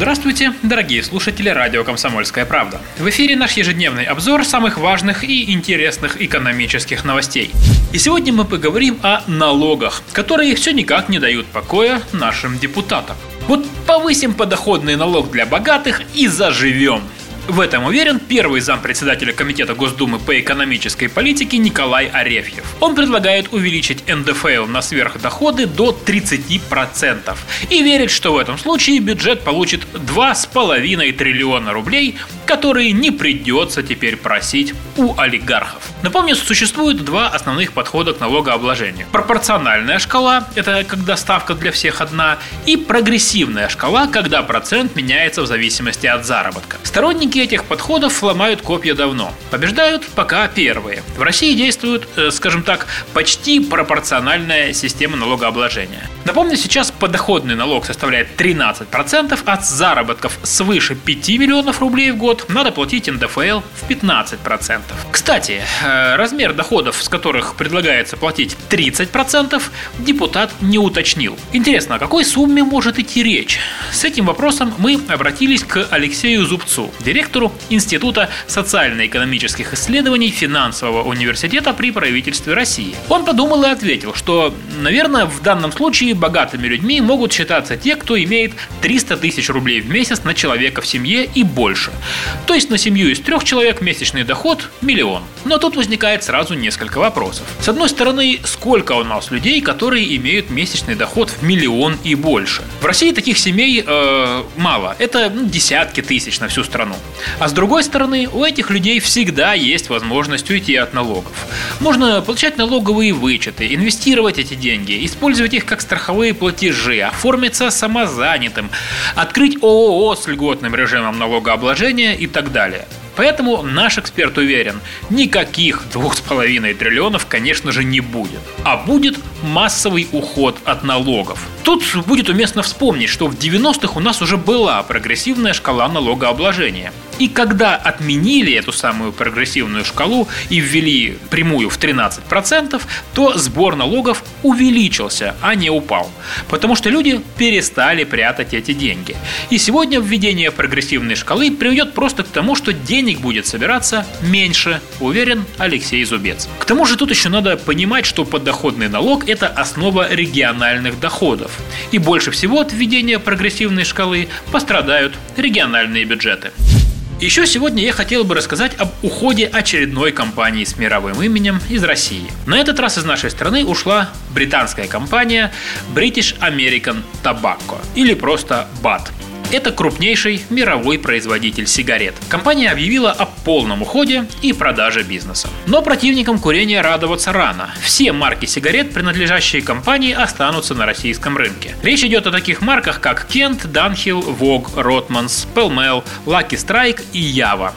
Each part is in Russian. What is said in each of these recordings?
Здравствуйте, дорогие слушатели радио «Комсомольская правда». В эфире наш ежедневный обзор самых важных и интересных экономических новостей. И сегодня мы поговорим о налогах, которые все никак не дают покоя нашим депутатам. Вот повысим подоходный налог для богатых и заживем. В этом уверен первый зампредседателя Комитета Госдумы по экономической политике Николай Арефьев. Он предлагает увеличить НДФЛ на сверхдоходы до 30% и верит, что в этом случае бюджет получит 2,5 триллиона рублей, которые не придется теперь просить у олигархов. Напомню, существует два основных подхода к налогообложению. Пропорциональная шкала – это когда ставка для всех одна, и прогрессивная шкала, когда процент меняется в зависимости от заработка. Сторонники этих подходов ломают копья давно. Побеждают пока первые. В России действует, э, скажем так, почти пропорциональная система налогообложения. Напомню, сейчас подоходный налог составляет 13%, от заработков свыше 5 миллионов рублей в год надо платить НДФЛ в 15%. Кстати, э, размер доходов, с которых предлагается платить 30%, депутат не уточнил. Интересно, о какой сумме может идти речь? С этим вопросом мы обратились к Алексею Зубцу, директору Института социально-экономических исследований Финансового университета при правительстве России. Он подумал и ответил, что, наверное, в данном случае богатыми людьми могут считаться те, кто имеет 300 тысяч рублей в месяц на человека в семье и больше. То есть на семью из трех человек месячный доход – миллион. Но тут возникает сразу несколько вопросов. С одной стороны, сколько у нас людей, которые имеют месячный доход в миллион и больше? В России таких семей э, мало. Это ну, десятки тысяч на всю страну. А с другой стороны, у этих людей всегда есть возможность уйти от налогов. Можно получать налоговые вычеты, инвестировать эти деньги, использовать их как страховые платежи, оформиться самозанятым, открыть ООО с льготным режимом налогообложения и так далее. Поэтому наш эксперт уверен, никаких 2,5 триллионов, конечно же, не будет. А будет массовый уход от налогов. Тут будет уместно вспомнить, что в 90-х у нас уже была прогрессивная шкала налогообложения. И когда отменили эту самую прогрессивную шкалу и ввели прямую в 13%, то сбор налогов увеличился, а не упал. Потому что люди перестали прятать эти деньги. И сегодня введение прогрессивной шкалы приведет просто к тому, что денег будет собираться меньше, уверен Алексей Зубец. К тому же тут еще надо понимать, что подоходный налог – это основа региональных доходов. И больше всего от введения прогрессивной шкалы пострадают региональные бюджеты. Еще сегодня я хотел бы рассказать об уходе очередной компании с мировым именем из России. На этот раз из нашей страны ушла британская компания British American Tobacco или просто BAT. Это крупнейший мировой производитель сигарет. Компания объявила о полном уходе и продаже бизнеса. Но противникам курения радоваться рано. Все марки сигарет, принадлежащие компании, останутся на российском рынке. Речь идет о таких марках, как Kent, Dunhill, Vogue, Rotmans, Pellmell, Lucky Strike и Ява.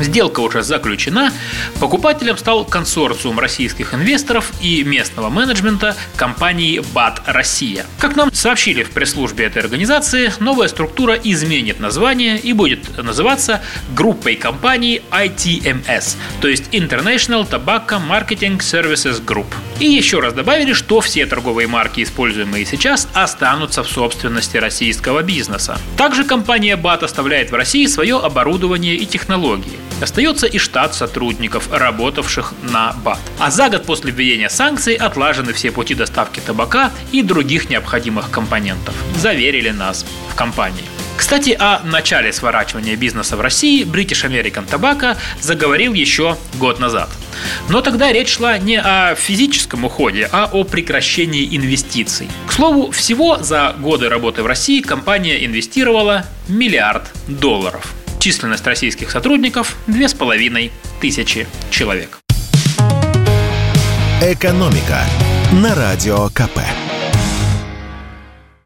Сделка уже заключена. Покупателем стал консорциум российских инвесторов и местного менеджмента компании БАТ Россия. Как нам сообщили в пресс-службе этой организации, новая структура изменит название и будет называться группой компаний ITMS, то есть International Tobacco Marketing Services Group. И еще раз добавили, что все торговые марки, используемые сейчас, останутся в собственности российского бизнеса. Также компания БАТ оставляет в России свое оборудование и технологии. Остается и штат сотрудников, работавших на БАТ. А за год после введения санкций отлажены все пути доставки табака и других необходимых компонентов. Заверили нас в компании. Кстати, о начале сворачивания бизнеса в России British American Tobacco заговорил еще год назад. Но тогда речь шла не о физическом уходе, а о прекращении инвестиций. К слову, всего за годы работы в России компания инвестировала миллиард долларов. Численность российских сотрудников – 2500 человек. Экономика на радио КП.